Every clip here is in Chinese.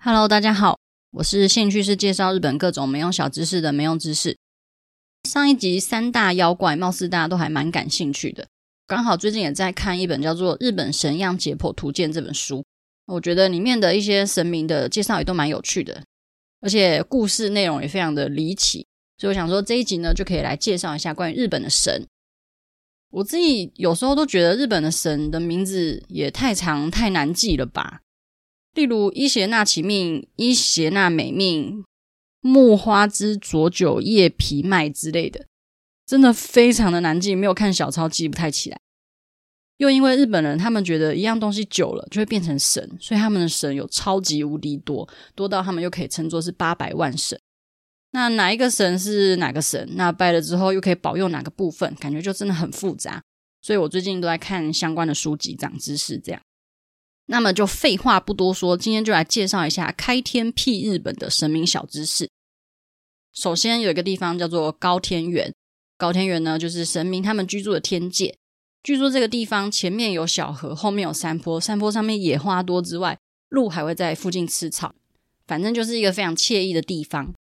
Hello，大家好，我是兴趣是介绍日本各种没用小知识的没用知识。上一集三大妖怪，貌似大家都还蛮感兴趣的。刚好最近也在看一本叫做《日本神样解剖图鉴》这本书，我觉得里面的一些神明的介绍也都蛮有趣的，而且故事内容也非常的离奇。所以我想说这一集呢，就可以来介绍一下关于日本的神。我自己有时候都觉得日本的神的名字也太长太难记了吧。例如伊邪那岐命、伊邪那美命、木花之佐久叶皮脉之类的，真的非常的难记，没有看小抄记不太起来。又因为日本人他们觉得一样东西久了就会变成神，所以他们的神有超级无敌多，多到他们又可以称作是八百万神。那哪一个神是哪个神？那拜了之后又可以保佑哪个部分？感觉就真的很复杂。所以我最近都在看相关的书籍，长知识这样。那么就废话不多说，今天就来介绍一下开天辟日本的神明小知识。首先有一个地方叫做高天原，高天原呢就是神明他们居住的天界。据说这个地方前面有小河，后面有山坡，山坡上面野花多之外，鹿还会在附近吃草，反正就是一个非常惬意的地方。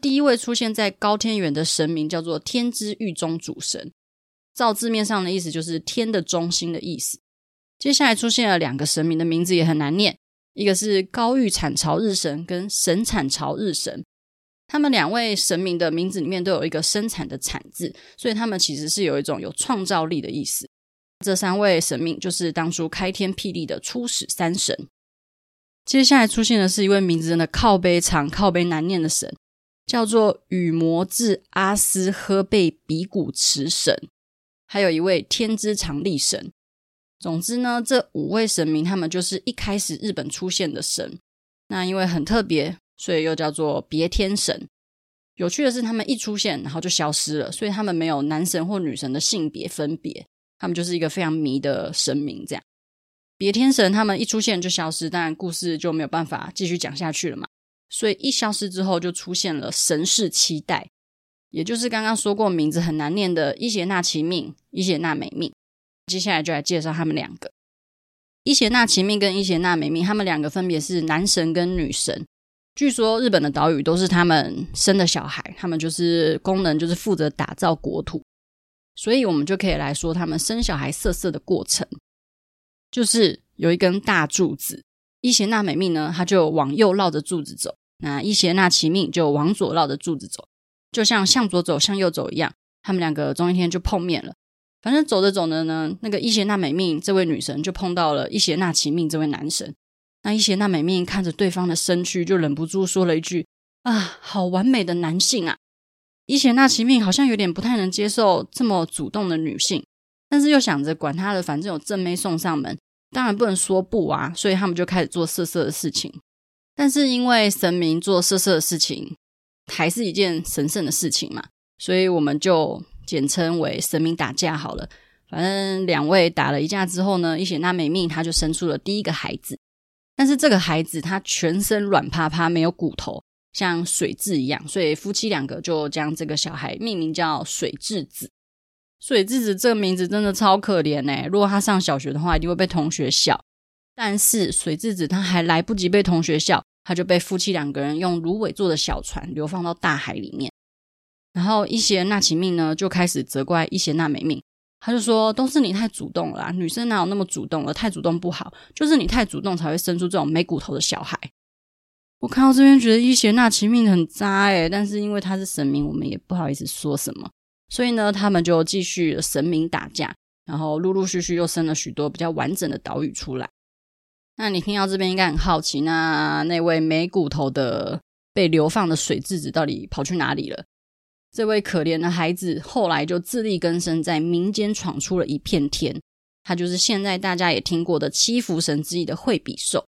第一位出现在高天原的神明叫做天之狱中主神，照字面上的意思就是天的中心的意思。接下来出现了两个神明的名字也很难念，一个是高玉产朝日神跟神产朝日神，他们两位神明的名字里面都有一个生产的产字，所以他们其实是有一种有创造力的意思。这三位神明就是当初开天辟地的初始三神。接下来出现的是一位名字真的靠背长、靠背难念的神，叫做羽魔智阿斯喝贝比古池神，还有一位天之常利神。总之呢，这五位神明他们就是一开始日本出现的神。那因为很特别，所以又叫做别天神。有趣的是，他们一出现然后就消失了，所以他们没有男神或女神的性别分别，他们就是一个非常迷的神明。这样，别天神他们一出现就消失，当然故事就没有办法继续讲下去了嘛。所以一消失之后，就出现了神世期待，也就是刚刚说过名字很难念的伊邪那岐命、伊邪那美命。接下来就来介绍他们两个，伊邪那岐命跟伊邪那美命，他们两个分别是男神跟女神。据说日本的岛屿都是他们生的小孩，他们就是功能就是负责打造国土，所以我们就可以来说他们生小孩色色的过程，就是有一根大柱子，伊邪那美命呢，他就往右绕着柱子走，那伊邪那岐命就往左绕着柱子走，就像向左走向右走一样，他们两个终一天就碰面了。反正走着走着呢，那个伊邪那美命这位女神就碰到了伊邪那岐命这位男神。那伊邪那美命看着对方的身躯，就忍不住说了一句：“啊，好完美的男性啊！”伊邪那岐命好像有点不太能接受这么主动的女性，但是又想着管他的，反正有正妹送上门，当然不能说不啊。所以他们就开始做色色的事情。但是因为神明做色色的事情，还是一件神圣的事情嘛，所以我们就。简称为神明打架好了，反正两位打了一架之后呢，伊邪那美命他就生出了第一个孩子，但是这个孩子他全身软趴趴，没有骨头，像水蛭一样，所以夫妻两个就将这个小孩命名叫水蛭子。水蛭子这个名字真的超可怜哎，如果他上小学的话，一定会被同学笑。但是水蛭子他还来不及被同学笑，他就被夫妻两个人用芦苇做的小船流放到大海里面。然后伊邪那岐命呢，就开始责怪伊邪那美命，他就说：“都是你太主动了啦，女生哪有那么主动了？太主动不好，就是你太主动才会生出这种没骨头的小孩。”我看到这边觉得伊邪那岐命很渣诶，但是因为他是神明，我们也不好意思说什么，所以呢，他们就继续神明打架，然后陆陆续续又生了许多比较完整的岛屿出来。那你听到这边应该很好奇，那那位没骨头的被流放的水蛭子到底跑去哪里了？这位可怜的孩子后来就自力更生，在民间闯出了一片天。他就是现在大家也听过的七福神之一的惠比寿。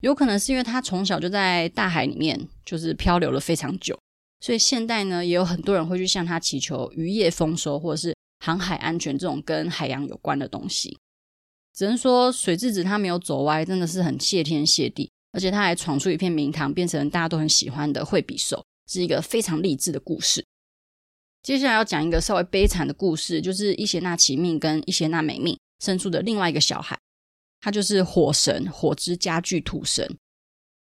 有可能是因为他从小就在大海里面，就是漂流了非常久，所以现代呢也有很多人会去向他祈求渔业丰收，或者是航海安全这种跟海洋有关的东西。只能说水蛭子他没有走歪，真的是很谢天谢地，而且他还闯出一片名堂，变成大家都很喜欢的惠比寿，是一个非常励志的故事。接下来要讲一个稍微悲惨的故事，就是伊邪那岐命跟伊邪那美命生出的另外一个小孩，他就是火神火之家具土神。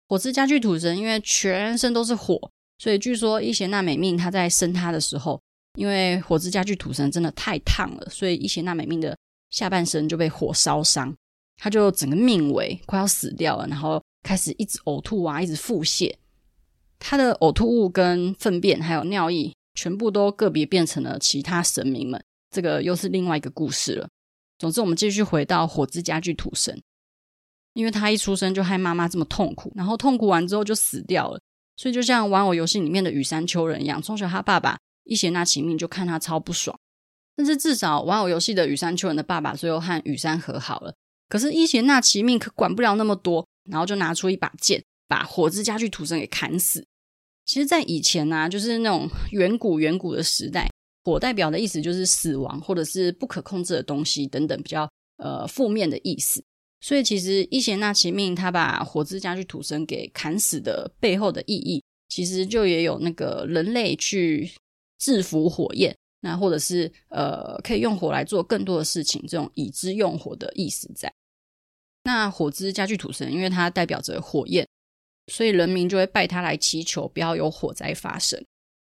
火之家具土神因为全身都是火，所以据说伊邪那美命他在生他的时候，因为火之家具土神真的太烫了，所以伊邪那美命的下半身就被火烧伤，他就整个命危，快要死掉了，然后开始一直呕吐啊，一直腹泻。他的呕吐物跟粪便还有尿液，全部都个别变成了其他神明们，这个又是另外一个故事了。总之，我们继续回到火之家具土神。因为他一出生就害妈妈这么痛苦，然后痛苦完之后就死掉了，所以就像玩偶游戏里面的羽山秋人一样，从小他爸爸伊邪那岐命就看他超不爽。但是至少玩偶游戏的羽山秋人的爸爸最后和羽山和好了。可是伊邪那岐命可管不了那么多，然后就拿出一把剑，把火之家具土神给砍死。其实，在以前呢、就是那种 远古远古的时代，火代表的意思就是死亡或者是不可控制的东西等等比较呃负面的意思。所以，其实伊邪那岐命他把火之家具土神给砍死的背后的意义，其实就也有那个人类去制服火焰，那或者是呃可以用火来做更多的事情，这种已知用火的意思在。那火之家具土神，因为它代表着火焰，所以人民就会拜他来祈求不要有火灾发生。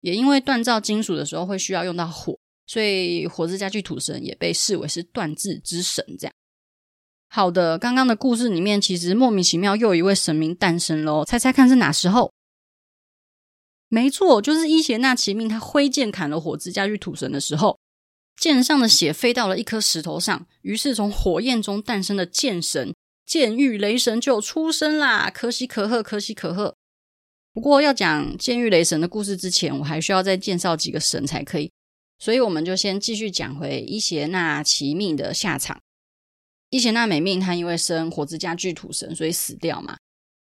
也因为锻造金属的时候会需要用到火，所以火之家具土神也被视为是锻制之神，这样。好的，刚刚的故事里面其实莫名其妙又有一位神明诞生喽，猜猜看是哪时候？没错，就是伊邪那岐命他挥剑砍了火之家具土神的时候，剑上的血飞到了一颗石头上，于是从火焰中诞生的剑神剑狱雷神就出生啦！可喜可贺，可喜可贺。不过要讲剑狱雷神的故事之前，我还需要再介绍几个神才可以，所以我们就先继续讲回伊邪那岐命的下场。伊邪那美命，他因为生火之家具土神，所以死掉嘛。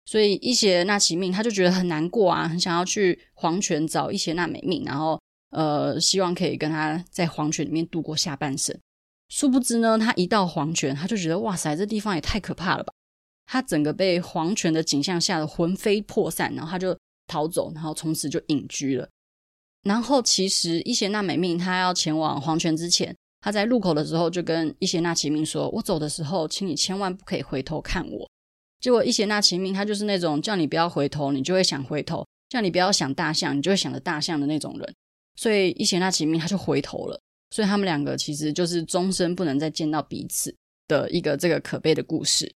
所以伊邪那岐命他就觉得很难过啊，很想要去黄泉找伊邪那美命，然后呃，希望可以跟他在黄泉里面度过下半生。殊不知呢，他一到黄泉，他就觉得哇塞，这地方也太可怕了吧！他整个被黄泉的景象吓得魂飞魄散，然后他就逃走，然后从此就隐居了。然后其实伊邪那美命他要前往黄泉之前。他在路口的时候就跟伊邪那岐命说：“我走的时候，请你千万不可以回头看我。”结果伊邪那岐命他就是那种叫你不要回头，你就会想回头；叫你不要想大象，你就会想着大象的那种人。所以伊邪那岐命他就回头了。所以他们两个其实就是终身不能再见到彼此的一个这个可悲的故事。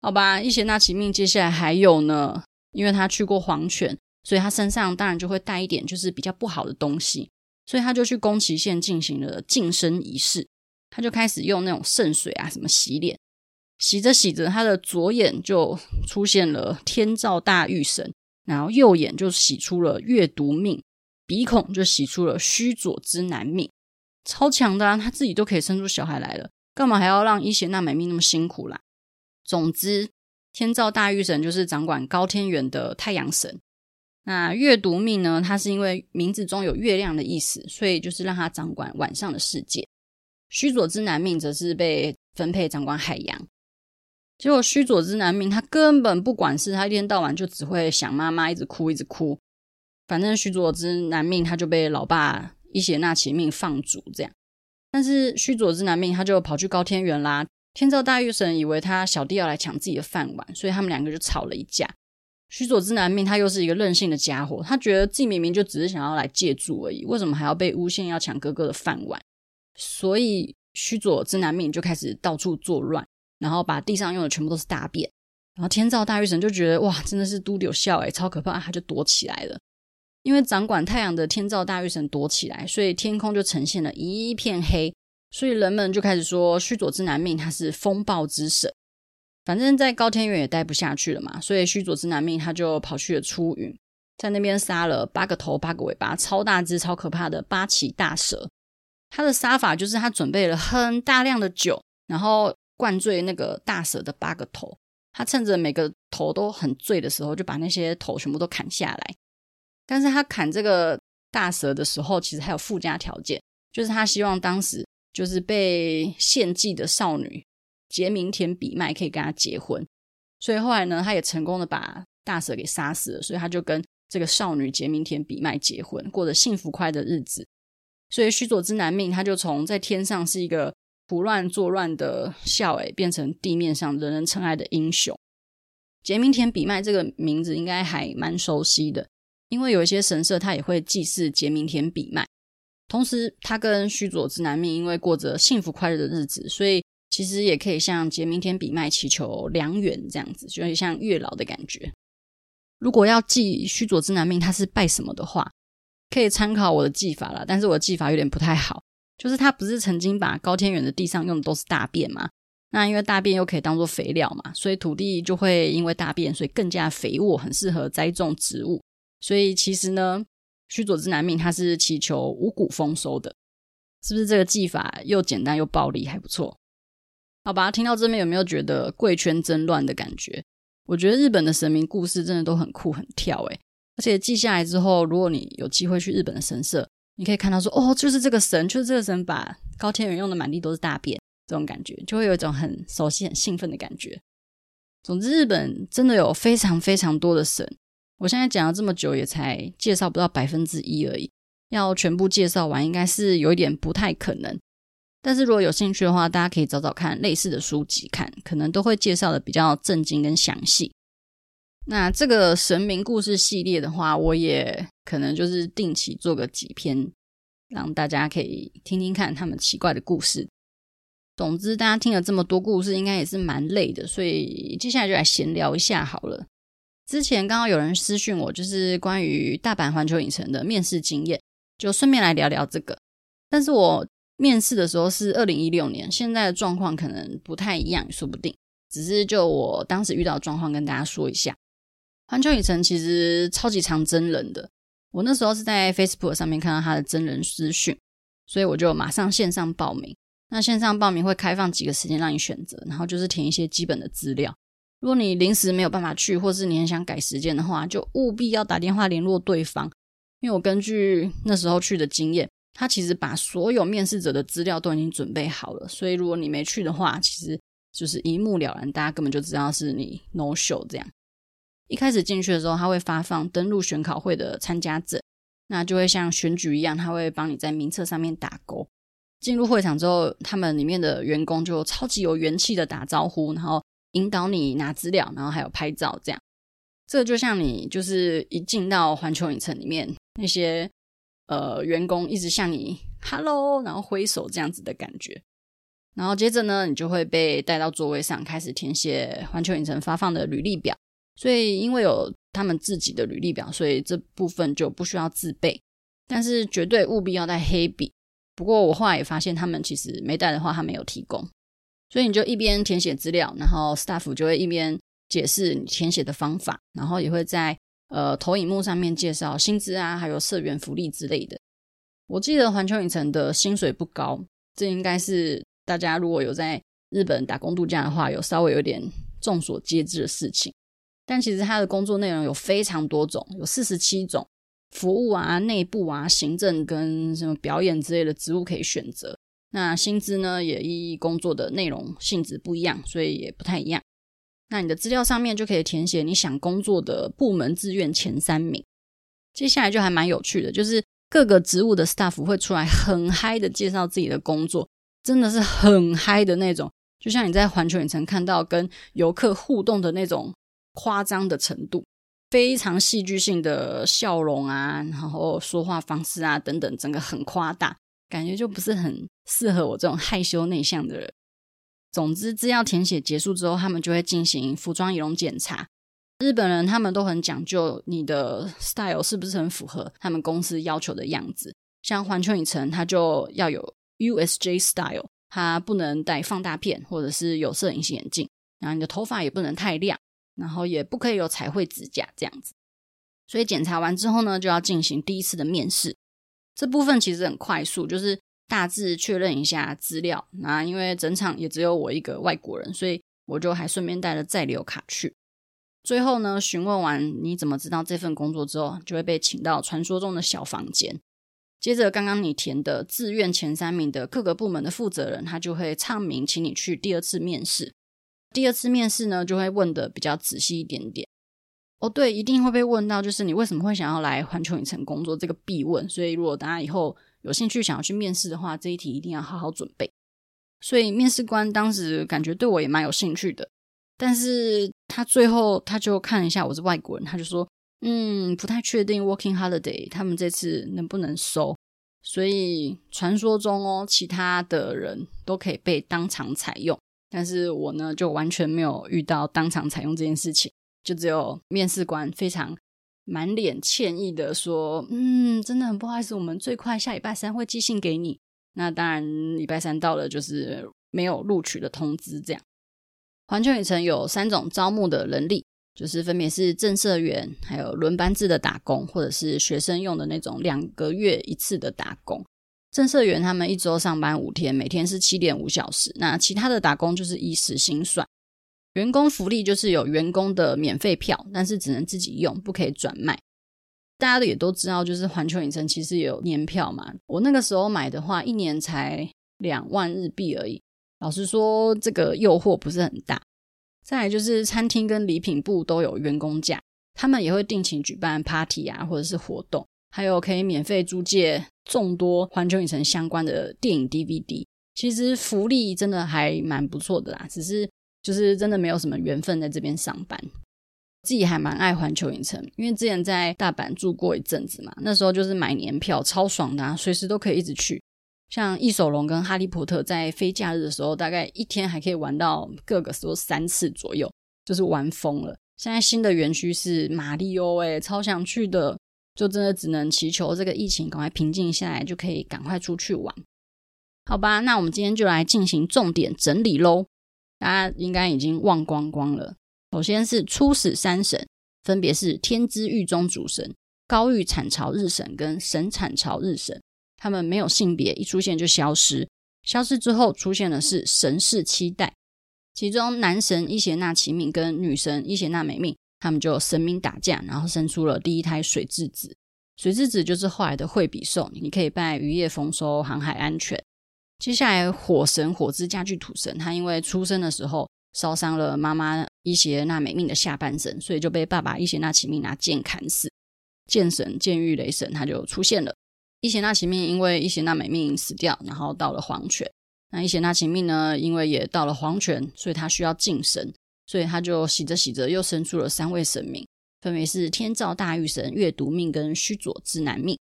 好吧，伊邪那岐命接下来还有呢，因为他去过黄泉，所以他身上当然就会带一点就是比较不好的东西。所以他就去宫崎县进行了净身仪式，他就开始用那种圣水啊什么洗脸，洗着洗着，他的左眼就出现了天照大御神，然后右眼就洗出了月读命，鼻孔就洗出了须佐之男命，超强的啊！他自己都可以生出小孩来了，干嘛还要让伊邪那美命那么辛苦啦？总之，天照大御神就是掌管高天原的太阳神。那月读命呢？它是因为名字中有月亮的意思，所以就是让他掌管晚上的世界。须佐之男命则是被分配掌管海洋。结果须佐之男命他根本不管事，他一天到晚就只会想妈妈，一直哭，一直哭。反正须佐之男命他就被老爸伊邪那岐命放逐这样。但是须佐之男命他就跑去高天原啦。天照大御神以为他小弟要来抢自己的饭碗，所以他们两个就吵了一架。须佐之男命，他又是一个任性的家伙，他觉得自己明明就只是想要来借住而已，为什么还要被诬陷要抢哥哥的饭碗？所以须佐之男命就开始到处作乱，然后把地上用的全部都是大便。然后天照大御神就觉得哇，真的是都丢笑诶，超可怕，他就躲起来了。因为掌管太阳的天照大御神躲起来，所以天空就呈现了一片黑，所以人们就开始说须佐之男命他是风暴之神。反正，在高天原也待不下去了嘛，所以须佐之男命他就跑去了出云，在那边杀了八个头、八个尾巴、超大只、超可怕的八岐大蛇。他的杀法就是他准备了很大量的酒，然后灌醉那个大蛇的八个头。他趁着每个头都很醉的时候，就把那些头全部都砍下来。但是他砍这个大蛇的时候，其实还有附加条件，就是他希望当时就是被献祭的少女。杰明田比麦可以跟他结婚，所以后来呢，他也成功的把大蛇给杀死了，所以他就跟这个少女杰明田比麦结婚，过着幸福快的日子。所以须佐之男命他就从在天上是一个胡乱作乱的笑诶，变成地面上人人称爱的英雄。杰明田比麦这个名字应该还蛮熟悉的，因为有一些神社它也会祭祀杰明田比卖。同时，他跟须佐之男命因为过着幸福快乐的日子，所以其实也可以向杰明田比卖祈求良缘，这样子就会像月老的感觉。如果要祭须佐之男命，他是拜什么的话，可以参考我的祭法啦。但是我的祭法有点不太好，就是他不是曾经把高天原的地上用的都是大便吗？那因为大便又可以当做肥料嘛，所以土地就会因为大便，所以更加肥沃，很适合栽种植物。所以其实呢，须佐之男命他是祈求五谷丰收的，是不是这个祭法又简单又暴力，还不错？好吧，听到这边有没有觉得贵圈真乱的感觉？我觉得日本的神明故事真的都很酷很跳诶，而且记下来之后，如果你有机会去日本的神社，你可以看到说，哦，就是这个神，就是这个神把高天原用的满地都是大便，这种感觉就会有一种很熟悉、很兴奋的感觉。总之，日本真的有非常非常多的神，我现在讲了这么久，也才介绍不到百分之一而已，要全部介绍完，应该是有一点不太可能。但是如果有兴趣的话，大家可以找找看类似的书籍看，可能都会介绍的比较震惊跟详细。那这个神明故事系列的话，我也可能就是定期做个几篇，让大家可以听听看他们奇怪的故事。总之，大家听了这么多故事，应该也是蛮累的，所以接下来就来闲聊一下好了。之前刚好有人私讯我，就是关于大阪环球影城的面试经验，就顺便来聊聊这个。但是我。面试的时候是二零一六年，现在的状况可能不太一样，说不定。只是就我当时遇到的状况跟大家说一下。环球影城其实超级常真人的，我那时候是在 Facebook 上面看到他的真人私讯，所以我就马上线上报名。那线上报名会开放几个时间让你选择，然后就是填一些基本的资料。如果你临时没有办法去，或是你很想改时间的话，就务必要打电话联络对方，因为我根据那时候去的经验。他其实把所有面试者的资料都已经准备好了，所以如果你没去的话，其实就是一目了然，大家根本就知道是你 no show 这样。一开始进去的时候，他会发放登录选考会的参加证，那就会像选举一样，他会帮你在名册上面打勾。进入会场之后，他们里面的员工就超级有元气的打招呼，然后引导你拿资料，然后还有拍照这样。这就像你就是一进到环球影城里面那些。呃，员工一直向你 “hello”，然后挥手这样子的感觉，然后接着呢，你就会被带到座位上，开始填写环球影城发放的履历表。所以，因为有他们自己的履历表，所以这部分就不需要自备，但是绝对务必要带黑笔。不过，我后来也发现，他们其实没带的话，他没有提供。所以，你就一边填写资料，然后 staff 就会一边解释你填写的方法，然后也会在。呃，投影幕上面介绍薪资啊，还有社员福利之类的。我记得环球影城的薪水不高，这应该是大家如果有在日本打工度假的话，有稍微有点众所皆知的事情。但其实他的工作内容有非常多种，有四十七种服务啊、内部啊、行政跟什么表演之类的职务可以选择。那薪资呢，也依工作的内容性质不一样，所以也不太一样。那你的资料上面就可以填写你想工作的部门志愿前三名。接下来就还蛮有趣的，就是各个职务的 staff 会出来很嗨的介绍自己的工作，真的是很嗨的那种，就像你在环球影城看到跟游客互动的那种夸张的程度，非常戏剧性的笑容啊，然后说话方式啊等等，整个很夸大，感觉就不是很适合我这种害羞内向的人。总之，资料填写结束之后，他们就会进行服装仪容检查。日本人他们都很讲究，你的 style 是不是很符合他们公司要求的样子。像环球影城，它就要有 USJ style，它不能戴放大片或者是有色隐形眼镜，然后你的头发也不能太亮，然后也不可以有彩绘指甲这样子。所以检查完之后呢，就要进行第一次的面试。这部分其实很快速，就是。大致确认一下资料，那因为整场也只有我一个外国人，所以我就还顺便带了在留卡去。最后呢，询问完你怎么知道这份工作之后，就会被请到传说中的小房间。接着，刚刚你填的志愿前三名的各个部门的负责人，他就会唱名，请你去第二次面试。第二次面试呢，就会问的比较仔细一点点。哦，对，一定会被问到，就是你为什么会想要来环球影城工作这个必问。所以，如果大家以后有兴趣想要去面试的话，这一题一定要好好准备。所以面试官当时感觉对我也蛮有兴趣的，但是他最后他就看了一下我是外国人，他就说，嗯，不太确定 Working Holiday 他们这次能不能收。所以传说中哦，其他的人都可以被当场采用，但是我呢就完全没有遇到当场采用这件事情，就只有面试官非常满脸歉意的说：“嗯，真的很不好意思，我们最快下礼拜三会寄信给你。”那当然，礼拜三到了就是没有录取的通知。这样，环球影城有三种招募的人力。就是分别是正社员，还有轮班制的打工，或者是学生用的那种两个月一次的打工。正社员他们一周上班五天，每天是七点五小时。那其他的打工就是依时薪算。员工福利就是有员工的免费票，但是只能自己用，不可以转卖。大家也都知道，就是环球影城其实也有年票嘛。我那个时候买的话，一年才两万日币而已。老实说，这个诱惑不是很大。再来就是餐厅跟礼品部都有员工价，他们也会定期举办 party 啊，或者是活动，还有可以免费租借众多环球影城相关的电影 DVD。其实福利真的还蛮不错的啦，只是就是真的没有什么缘分在这边上班。自己还蛮爱环球影城，因为之前在大阪住过一阵子嘛，那时候就是买年票超爽的啊，随时都可以一直去。像异手龙跟哈利波特在非假日的时候，大概一天还可以玩到各个时候三次左右，就是玩疯了。现在新的园区是马里欧，诶，超想去的，就真的只能祈求这个疫情赶快平静下来，就可以赶快出去玩。好吧，那我们今天就来进行重点整理喽。大家应该已经忘光光了。首先是初始三神，分别是天之御中主神、高御产巢日神跟神产巢日神。他们没有性别，一出现就消失。消失之后出现的是神世七代，其中男神伊邪那岐命跟女神伊邪那美命，他们就神明打架，然后生出了第一胎水质子。水质子就是后来的惠比寿，你可以拜渔业丰收、航海安全。接下来火神火之家具土神，他因为出生的时候烧伤了妈妈伊邪那美命的下半身，所以就被爸爸伊邪那岐命拿剑砍死。剑神剑域雷神他就出现了。伊邪那岐命因为伊邪那美命死掉，然后到了黄泉。那伊邪那岐命呢，因为也到了黄泉，所以他需要晋升，所以他就洗着洗着又生出了三位神明，分别是天照大御神月读命跟须佐之男命。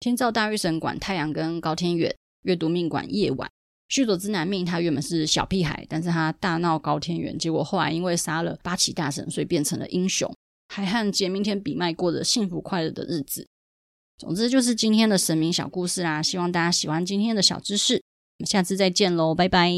天照大御神管太阳跟高天远，阅读命馆夜晚。须佐之男命他原本是小屁孩，但是他大闹高天原，结果后来因为杀了八岐大神，所以变成了英雄，还和杰明天比麦过着幸福快乐的日子。总之就是今天的神明小故事啦，希望大家喜欢今天的小知识。我们下次再见喽，拜拜。